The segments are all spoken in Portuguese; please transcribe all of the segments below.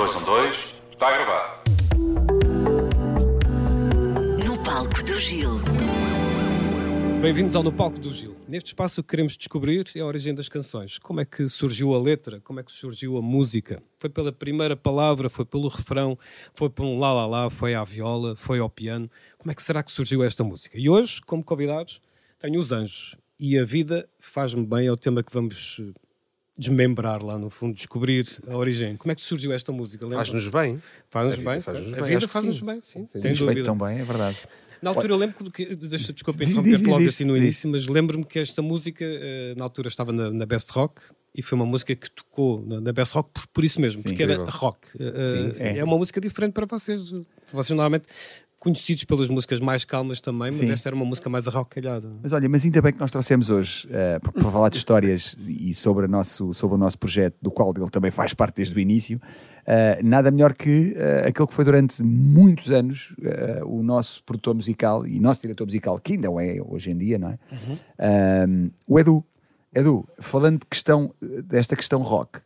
dois, um, dois. Está a gravar. No palco do Gil. Bem-vindos ao No Palco do Gil. Neste espaço o que queremos descobrir é a origem das canções. Como é que surgiu a letra? Como é que surgiu a música? Foi pela primeira palavra? Foi pelo refrão? Foi por um lá lá lá? Foi à viola? Foi ao piano? Como é que será que surgiu esta música? E hoje, como convidados, tenho os Anjos. E a vida faz-me bem é o tema que vamos desmembrar lá no fundo, descobrir a origem. Como é que surgiu esta música? Faz-nos bem. Faz-nos A bem. faz-nos a bem, vida faz-nos bem, sim, sem Sim, Temos dúvida. feito tão bem, é verdade. Na altura eu lembro que, deixa, desculpa interromper-te logo assim no início, mas lembro-me que esta música eh, na altura estava na, na Best Rock e foi uma música que tocou na, na Best Rock por, por isso mesmo, Sim, porque era rock. Eh, Sim, é. é. uma música diferente para vocês. Vocês normalmente conhecidos pelas músicas mais calmas também, mas Sim. esta era uma música mais arrocalhada. Mas olha, mas ainda bem que nós trouxemos hoje eh, para, para falar de histórias e sobre, nosso, sobre o nosso projeto, do qual ele também faz parte desde o início. eh, nada melhor que eh, aquele que foi durante muitos anos o nosso produtor musical e nosso diretor musical, que ainda é hoje em dia, não é? Um, o Edu. Edu, falando de questão, desta questão rock.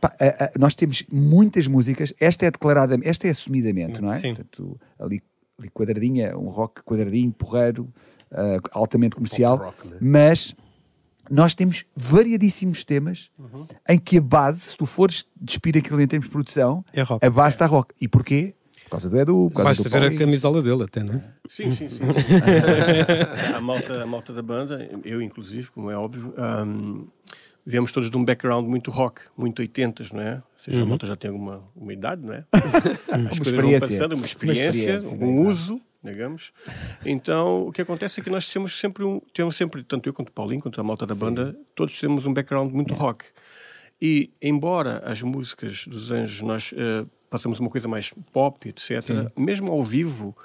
pá, a- a- nós temos muitas músicas, esta é declarada, esta é assumidamente, não é? Sim. Portanto, ali, ali quadradinha, um rock quadradinho, porreiro, ah, altamente comercial, rock, né? mas nós temos variadíssimos temas Uhum. em que a base, se tu fores despir aquilo em termos de produção, É rock. a base está rock. E porquê? Por causa do Edu, por causa Basta do ver a camisola dele até, não é? Sim, sim, sim. a, malta, a malta da banda, eu inclusive, como é óbvio, ahm, viemos todos de um background muito rock, muito 80s, não é? Ou seja, a malta já tem alguma uma idade, não é? As coisas vão passando, uma experiência, um uso, digamos. Então, o que acontece é que nós temos sempre um, temos sempre, tanto eu quanto o Paulinho, quanto a malta da banda, todos temos um background muito rock. E, embora as músicas dos Anjos nós eh, passamos uma coisa mais pop, etc., mesmo ao vivo,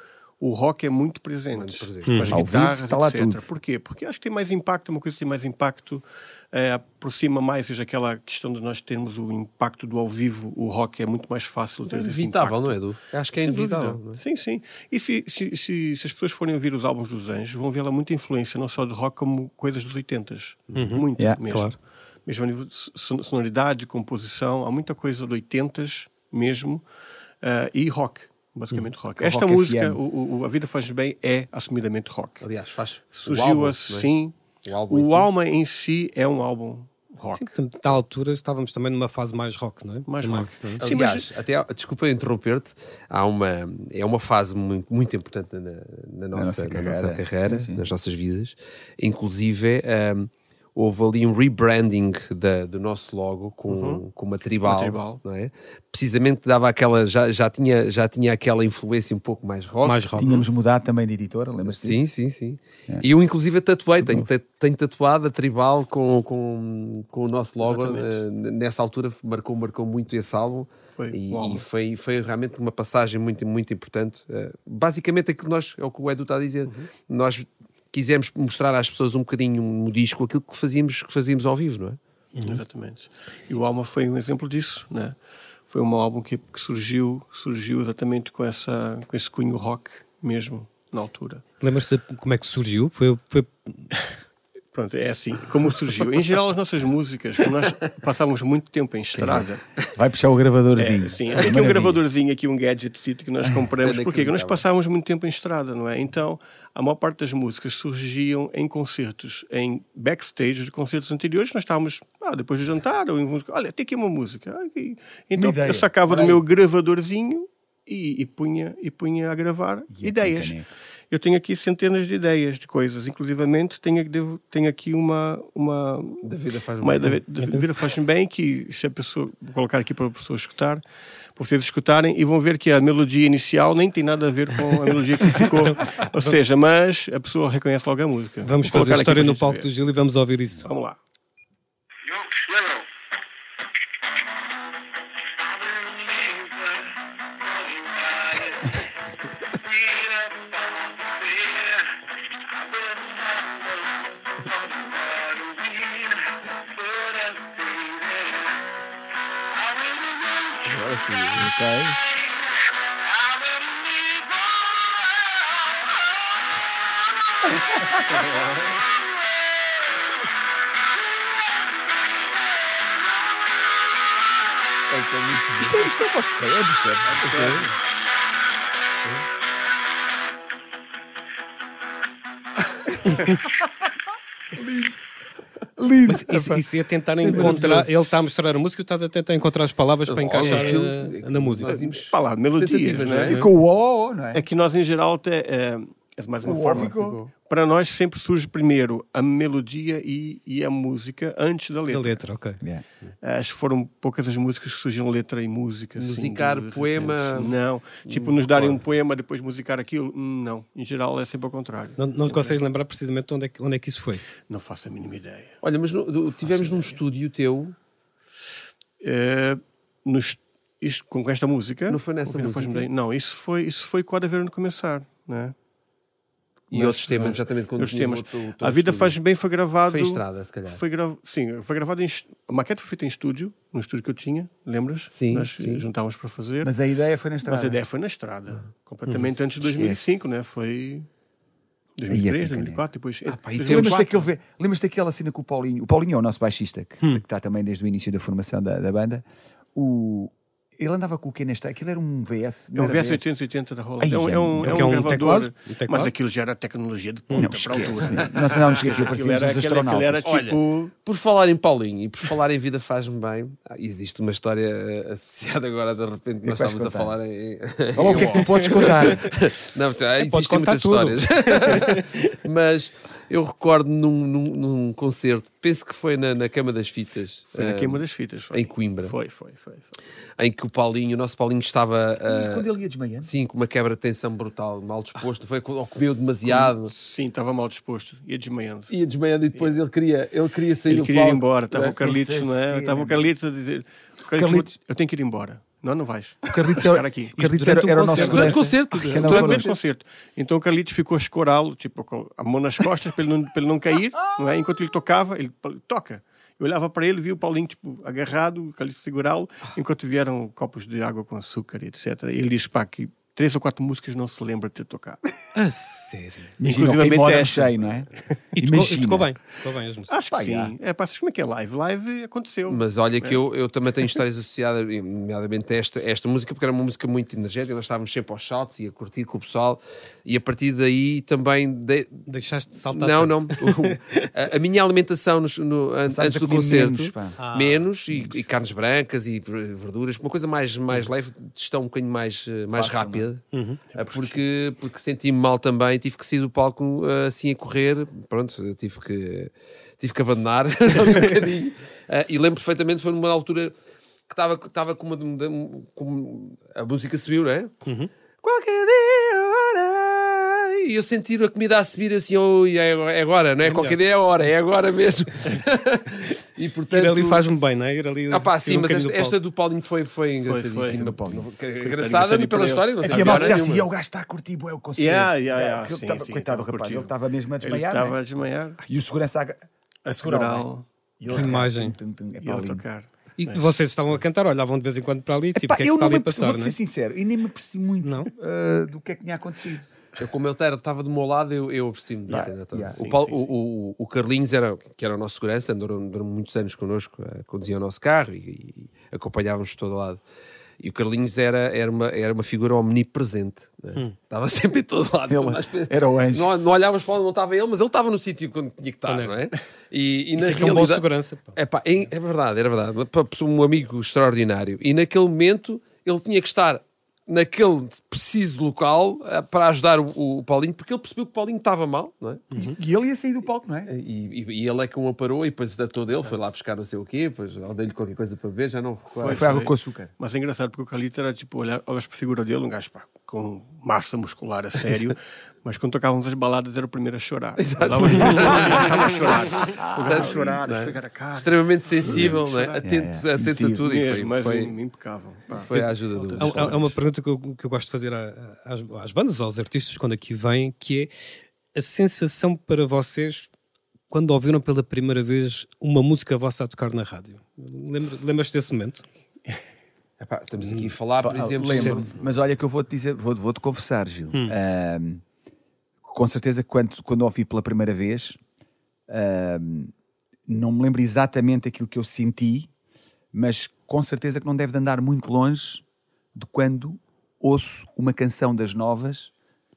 o rock é muito presente. Muito presente. Com as Ao vivo guitarras, está lá etc. tudo. Porquê? Porque acho que tem mais impacto, uma coisa que tem mais impacto, eh, aproxima mais, seja aquela questão de nós termos o impacto do ao vivo, o rock é muito mais fácil É ter esse inevitável, impacto. não é, Edu? Acho que é Sem inevitável. é? Sim, sim. E se, se, se, se as pessoas forem ouvir os álbuns dos Anjos, vão ver lá muita influência, não só de rock, como coisas dos 80s. Muito Yeah, mesmo. claro. Mesmo a nível de son- sonoridade, composição, há muita coisa de 80s mesmo. ah, e rock, basicamente rock. Esta rock música, o, o- A Vida Faz Bem, é assumidamente rock. Aliás, faz. o Surgiu álbum, é? assim. O álbum em O. Alma em si é um álbum rock. Sim, à altura estávamos também numa fase mais rock, não é? Mais rock. não é? Sim, Aliás, até, desculpa interromper-te, há uma, é uma fase muito, muito importante na, na nossa, nossa na nossa carreira. carreira, Sim, sim. nas nossas vidas. Inclusive, ahm, houve ali um rebranding da- do nosso logo com, com uma tribal, Uma tribal. não é? Precisamente dava aquela, já, já, tinha, já tinha aquela influência um pouco mais rock. Mais rock. Tínhamos mudado também de editora, lembras-te Sim, disso? sim, sim. E eu, inclusive, tatuei, tenho, tenho tatuado a tribal com, com, com o nosso logo. Exatamente. eh, nessa altura marcou, marcou muito esse álbum. Foi e, e foi, foi realmente uma passagem muito, muito importante. Eh, basicamente, aquilo que nós, é o que o Edu está a dizer. Uhum. Nós quisemos mostrar às pessoas um bocadinho no disco aquilo que fazíamos, que fazíamos ao vivo, não é? Exatamente. E o Alma foi um exemplo disso, né? Foi um álbum que, que surgiu, surgiu exatamente com, essa, com esse cunho rock mesmo, na altura. Lembras-te como é que surgiu? Foi, foi Pronto, é assim, como surgiu. Em geral, as nossas músicas, como nós passávamos muito tempo em estrada, Vai puxar o gravadorzinho. é, sim, tem aqui um Maravilha. gravadorzinho, aqui um gadget que nós compramos, Era porque nós passávamos muito tempo em estrada, não é? Então, a maior parte das músicas surgiam em concertos, em backstage de concertos anteriores, nós estávamos, ah, depois do jantar, ou em música, olha, tem aqui uma música. Ah. Então, eu sacava do meu gravadorzinho e, e punha, e punha a gravar E ideias. caneca. Eu tenho aqui centenas de ideias de coisas, inclusivamente tenho, devo- tenho aqui uma, uma, Da vida faz uma bem. da, da vida faz bem que se a pessoa vou colocar aqui para a pessoa escutar para vocês escutarem e vão ver que a melodia inicial nem tem nada a ver com a melodia que ficou ou seja mas a pessoa reconhece logo a música Vamos Vou fazer a história no palco ver. do Gil e vamos ouvir isso. vamos lá Agora sim. Ok. Isto é, isto é voz de quem? É do Sérgio. Lindo. Mas isso, isso é tentar encontrar. Ele está a mostrar a música e tu estás a tentar encontrar as palavras para encaixar aquilo- eh, na música. Melodias, Tentativas, não não é? é? Ficou o ó, não é? É que nós, em geral, até, é, é mais uma O forma. ficou. Para nós, sempre surge primeiro a melodia e, e a música antes da Da letra. letra, ok. Yeah. Acho que foram poucas as músicas que surgiram letra e música. assim, Musicar de- de poema-. Não. Tipo, nos darem um poema, depois musicar aquilo. Não. Em geral, é sempre ao contrário. Não, não te consegues lembrar precisamente onde é, que, onde é que isso foi. Não faço a mínima ideia. Olha, mas no- do- tivemos num estúdio teu, É, nos, isto, com esta música. Não foi nessa música? Não, isso foi, isso foi quando a ver no começar. Né? E Mas- outros temas, mas- exatamente quando Outros temas. o teu- o teu A vida estúdio. faz bem foi gravado. Foi em estrada, se calhar. Foi gra... Sim, foi gravado em. A maquete foi feita em estúdio, no estúdio que eu tinha, lembras? Sim, Nós sim. juntávamos para fazer. Mas a ideia foi na Mas estrada. a ideia foi na estrada, completamente antes de 2005, né? Foi Aí é 2003, pequeno. 2004, depois. Ah, pá, depois temos- Lembras-te 2004. daquele, lembras-te daquela cena com o Paulinho? O Paulinho é o nosso baixista, que, que está também desde o início da formação da, da banda. O, ele andava com o que nesta? Aquilo era um VS. É um VS 880 da Roland. Ai, É um, é um, é que é um um gravador. teclado? Um teclado? Mas aquilo já era tecnologia de ponta Não, para altura. Nós andávamos com aquilo, Aquilo parecíamos era, os aquilo, era Olha, tipo. Por falar em Paulinho e por falar em vida faz-me bem, ah, existe uma história eh, associada agora, de repente, nós estávamos a falar em. Olha lá o que é que tu podes contar. Não, ah, existem muitas tudo. histórias. Mas eu recordo num, num, num concerto, penso que foi na, na Cama das Fitas. Foi na ah, queima das fitas. Foi. em Coimbra. Foi, foi, foi. foi. Em que o Paulinho, o nosso Paulinho, estava. ah, Quando ele ia desmaiando. Sim, com uma quebra de tensão brutal, mal disposto, foi, ou comeu demasiado, Sim, estava mal disposto. Ia desmaiando. ia desmaiando e depois ele queria, ele queria sair Ele do queria ir palco. embora. Estava né? o Carlitos, não é? Estava o Carlitos a dizer: Carlitos, Carlitos- eu tenho que ir embora. Não, não vais. O Carlitos, era, aqui. o Carlitos era, era o o nosso concerto. Durante o concerto, andava Durante o mesmo concerto. Então o Carlitos ficou a escorá-lo, tipo, com a mão nas costas, para ele não, para ele não cair, não é? Enquanto ele tocava, ele toca. Eu olhava para ele, vi o Paulinho tipo, agarrado, o Carlitos segurá-lo, enquanto vieram copos de água com açúcar, etc. E ele diz, pá, que três ou quatro músicas não se lembra de ter tocado. A sério. Queimódromo esta. cheio, não é? E tocou, e tocou bem. Tocou bem as músicas. Acho que sim. já. É, pá, como é que é live? Live aconteceu. Mas olha que eu, eu também tenho histórias associadas, nomeadamente a esta, esta música, porque era uma música muito energética, nós estávamos sempre aos shots e a curtir com o pessoal, e a partir daí também. de- Deixaste de saltar. não, não. tanto. A, a minha alimentação nos- no- antes a do concerto, menos. Ah. menos, e, e carnes brancas e ver- verduras, uma coisa mais, mais leve, digestão um bocadinho mais, eh, mais Fácil, rápida, Uhum. Ah, porque, porque senti-me mal também, tive que sair do palco ah, assim a correr, pronto, tive que, tive que abandonar um bocadinho. Ah, e lembro perfeitamente, foi numa altura que estava estava com uma. Com, a música subiu, não é? Uhum. Qualquer dia, hora. E eu sentir a comida a subir assim, oh, é agora, é agora, não é? Qualquer dia é a hora, é agora mesmo. e portanto. Ir ali faz-me bem, não é? Ir ali. Ah, pá, sim, um mas esta, do esta do Paulinho foi, foi engraçadíssima. foi. do Paulinho. Engraçada pela história, não É tem que a malta assim. "E o gajo está a curtir bué o concerto. Yeah, yeah, yeah, sim, tava- sim, coitado do estava a rapaz, curtir. ele estava mesmo a Ele desmaiar. estava né? a desmaiar, E o segurança a, a né? E Que ele- imagem. tum, tum, tum, é e ele Paulinho. tocar. E vocês estavam a cantar, olhavam de vez em quando para ali, tipo, o que é que eu se está não ali a me- passar, não ser é? sincero, e nem me apercebi muito Não? uh, do que é que tinha acontecido. Eu, como ele estava do meu lado, eu, eu aprecio-me da Yeah, cena toda. yeah. O, Sim, Paulo- sim, o- o- o Carlinhos, era, que era o nosso segurança, andou, andou muitos anos connosco, eh, conduzia o nosso carro e, e acompanhávamos por todo lado. E o Carlinhos era, era, uma, era uma figura omnipresente. né? Estava sempre em todo lado. Ele nós- era o anjo. Não, não olhávamos para onde não estava ele, mas ele estava no sítio quando tinha que estar, Quando não é? E, e na é que é um bom realidade- segurança. é, pá, é, é verdade, era verdade. Um amigo extraordinário. E naquele momento ele tinha que estar naquele preciso local eh, para ajudar o, o Paulinho, porque ele percebeu que o Paulinho estava mal, não é? E ele ia sair do palco, não é? E, e- e ele é que o amparou e depois tratou dele, foi lá buscar não sei o quê, depois eu dei-lhe qualquer coisa para ver, já não recordo. Foi água com açúcar. Mas é engraçado porque o Carlitos era tipo, olhar, olhas para a figura dele, um gajo pá, com massa muscular a sério, mas quando tocávamos as baladas era o primeiro a chorar. Estava a chorar. Gajo a chorar, esfregar a. Extremamente sensível, não é? atento, Yeah, yeah. atento a tudo e Mesmo, foi, mas foi, impecável. pá. foi a ajuda do. Há- há uma pergunta que eu, que eu gosto de fazer às, às bandas, aos artistas, quando aqui vêm, que é a sensação para vocês quando ouviram pela primeira vez uma música vossa a tocar na rádio. Lembra- Lembras-te desse momento? Epá, estamos aqui a falar, por Ah, exemplo, lembro-me. Mas olha que eu vou-te dizer, vou- vou-te confessar, Gil. Hum. Com certeza, quando, quando ouvi pela primeira vez, ahm, não me lembro exatamente aquilo que eu senti, mas com certeza que não deve de andar muito longe de quando ouço uma canção das novas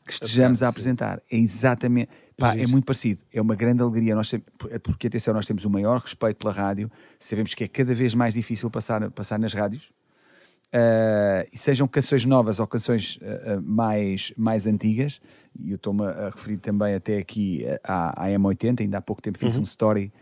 que estejamos a apresentar. É exatamente. Pá, é muito parecido. É uma grande alegria. Nós sempre- porque, atenção, nós temos o maior respeito pela rádio. Sabemos que é cada vez mais difícil passar, passar nas rádios. Uh, e sejam canções novas ou canções uh, uh, mais, mais antigas, e eu estou-me a referir também até aqui à, à M80, ainda há pouco tempo fiz um story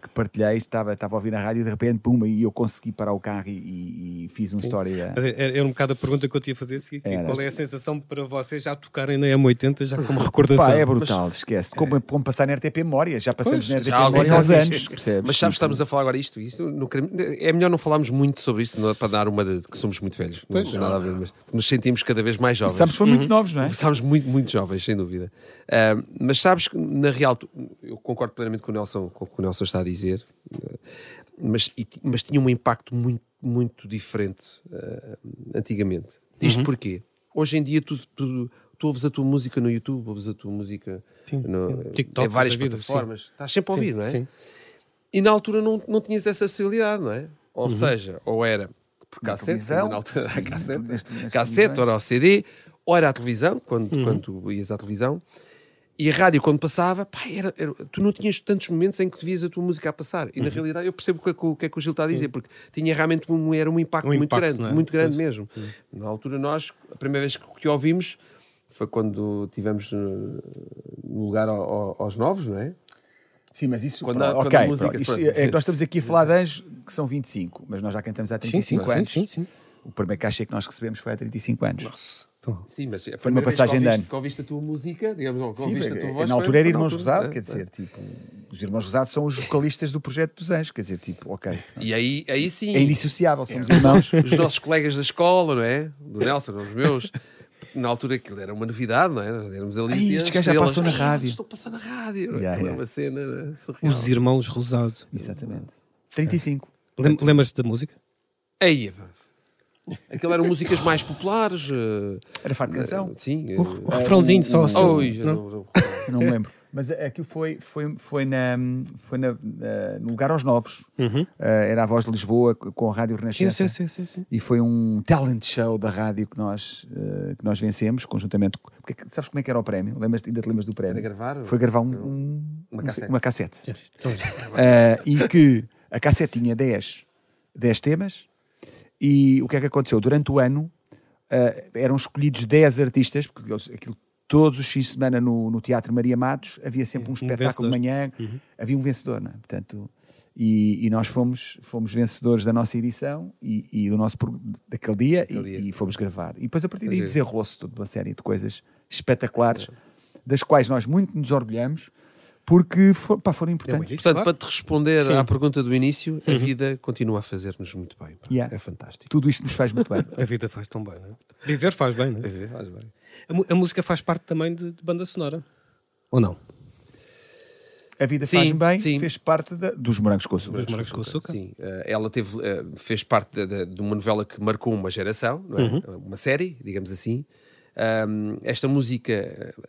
que partilhei, estava, estava a ouvir na rádio e de repente, pum, e eu consegui parar o carro e, e- e fiz um story. uh, Mas é- era um bocado a pergunta que eu te ia fazer a seguir, que Era. qual é a sensação para vocês já tocarem na M80, já como recordação? Pá, é brutal, esquece. Como, como passar na RTP Memória, já passamos na RTP Já há alguns Memória há uns anos. percebes? Mas sabes, estamos a falar agora isto, isto não queremos- é melhor não falarmos muito sobre isto não é para dar uma de que somos muito velhos. Não tem nada a ver, mas nos sentimos cada vez mais jovens. Começámos foi muito novos, não é? Começámos muito, muito jovens, sem dúvida. Ah, mas sabes que, na real, tu- eu concordo plenamente com o Nelson, com o que o Nelson está a dizer, ah, mas, e mas tinha um impacto muito, muito diferente ah, antigamente. Isto porquê? Hoje em dia tu, tu, tu ouves a tua música no YouTube, ouves a tua música Sim, no, sim. TikTok em várias da vida, plataformas. Estás sempre a ouvir, Sim, não é? sim. E na altura não, não tinhas essa possibilidade, não é? Ou seja, ou era por cassete, na altura sim, era cassete, cassete, ou era o CD, ou era a televisão, quando, quando tu ias à televisão. E a rádio, quando passava, pá, era, era- tu não tinhas tantos momentos em que tu vias a tua música a passar. E na realidade eu percebo o que, é que o- o que é que o Gil está a dizer, porque tinha realmente um, era um impacto Um muito impacto, grande, é? muito grande Pois. mesmo. Na altura nós, a primeira vez que, que ouvimos foi quando tivemos eh, no lugar ao- ao- aos novos, não é? Sim, mas isso. Quando pronto, ok, a música- pronto, isto pronto. é que nós estamos aqui a falar de anjos que são 25, mas nós já cantamos há 35 sim, anos. sim, sim. O primeiro cachê que nós recebemos foi há 35 anos. Sim, mas Foi uma passagem de ano. que ouviste a tua música, digamos, ou que Sim, ouviste a tua voz. na altura era Irmãos Rosado, é, quer é. dizer, tipo, os Irmãos Rosados são os vocalistas do projeto dos Anjos, quer dizer, tipo, ok. E aí, aí sim, É indissociável, somos irmãos. os nossos colegas da escola, não é? Do Nelson, os meus. Na altura aquilo era uma novidade, não é? Nós éramos ali. Ai, e este gajo já passou na "Ai, rádio." Estou a passar na rádio. é? Yeah, Aquilo yeah. é uma cena surreal. Os Irmãos Rosado. Exatamente. 35. Lem- Lembras-te da música? Aí, pá. Aquilo eram músicas mais populares. eh, Era fato de canção? Sim. eh, O refrãozinho só. só. Oi, já Não? não- não- me lembro. Mas aquilo foi, foi, foi, na, foi na, no lugar aos novos. Uhum. Eh, era a voz de Lisboa com a Rádio Renascença. sim, sim, sim, sim. E foi um talent show da rádio que nós, eh, que nós vencemos, conjuntamente. com- Porque, sabes como é que era o prémio? Lembras, ainda te lembras do prémio? Era gravar? Foi gravar um, um- Uma um- cassete. uma cassete. Eh, e que a cassete tinha 10, 10 temas. E o que é que aconteceu? Durante o ano eh, eram escolhidos 10 artistas, porque eles, aquilo, todos os fins de semana no, no Teatro Maria Matos havia sempre um espetáculo de manhã, havia um vencedor, não é? Portanto, e, e nós fomos, fomos vencedores da nossa edição e, e do nosso daquele dia, e, dia. e fomos gravar. E depois a partir daí desenrolou-se toda uma série de coisas espetaculares, das quais nós muito nos orgulhamos, porque fo- pá, foram importantes. Isso, Portanto, claro. para te responder Sim. à pergunta do início, a vida continua a fazer-nos muito bem. Yeah. É fantástico. Tudo isto nos faz muito bem. A vida faz tão bem, não é? Viver faz bem, não é? É, faz bem. A, a música faz parte também de, de banda sonora. Ou não? A vida Sim, faz-me bem, sim. fez parte da- dos morangos com açúcar. Os morangos com açúcar? Sim, eh, ela teve, eh, fez parte de, de- uma novela que marcou uma geração, não é? Uhum. uma série, digamos assim. Ahm, esta música,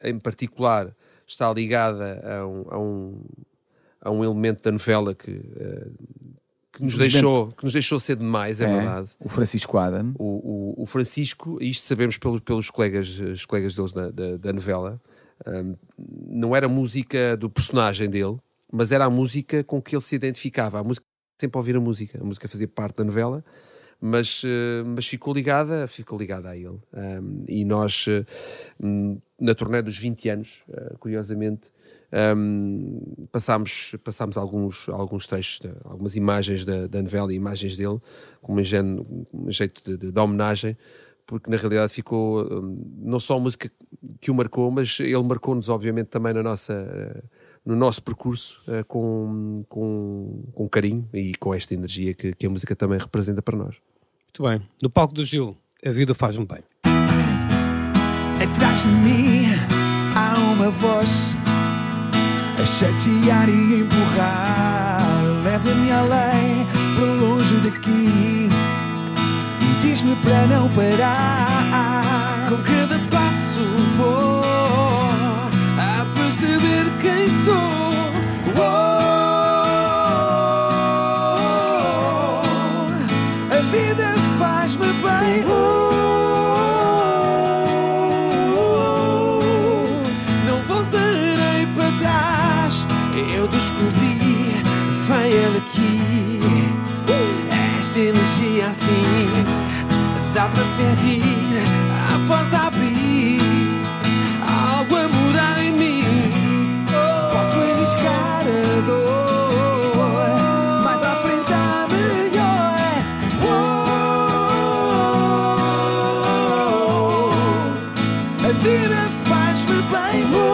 eh, em particular, está ligada a um, a um, a um elemento da novela que, eh, que, nos deixou, que nos deixou ser demais, é, É, verdade. O Francisco Adam. O, o, o Francisco, isto sabemos pelos, pelos colegas, os colegas deles da, da, da novela, hum, não era a música do personagem dele, mas era a música com que ele se identificava. A música, sempre a ouvir a música. A música fazia parte da novela, mas, eh, mas ficou ligada, ficou ligada a ele. Hum, e nós, eh, na turnê dos 20 anos, eh, curiosamente, hum, passámos, passámos alguns, alguns de- algumas imagens da, da novela e imagens dele, com um, um jeito de, de- de homenagem, porque na realidade ficou não só a música que o marcou, mas ele marcou-nos, obviamente, também na nossa. No nosso percurso eh, com, com, com carinho e com esta energia que, que a música também representa para nós. Muito bem. No palco do Gil, a vida faz-me bem. Atrás de mim há uma voz a chatear e empurrar. Leva-me além, para longe daqui e diz-me para não parar. Com cada isso. Oh. A vida faz-me bem. Oh. Não voltarei para trás. Eu descobri, vem ele aqui. Esta energia assim dá para sentir. viel falsch mit meinem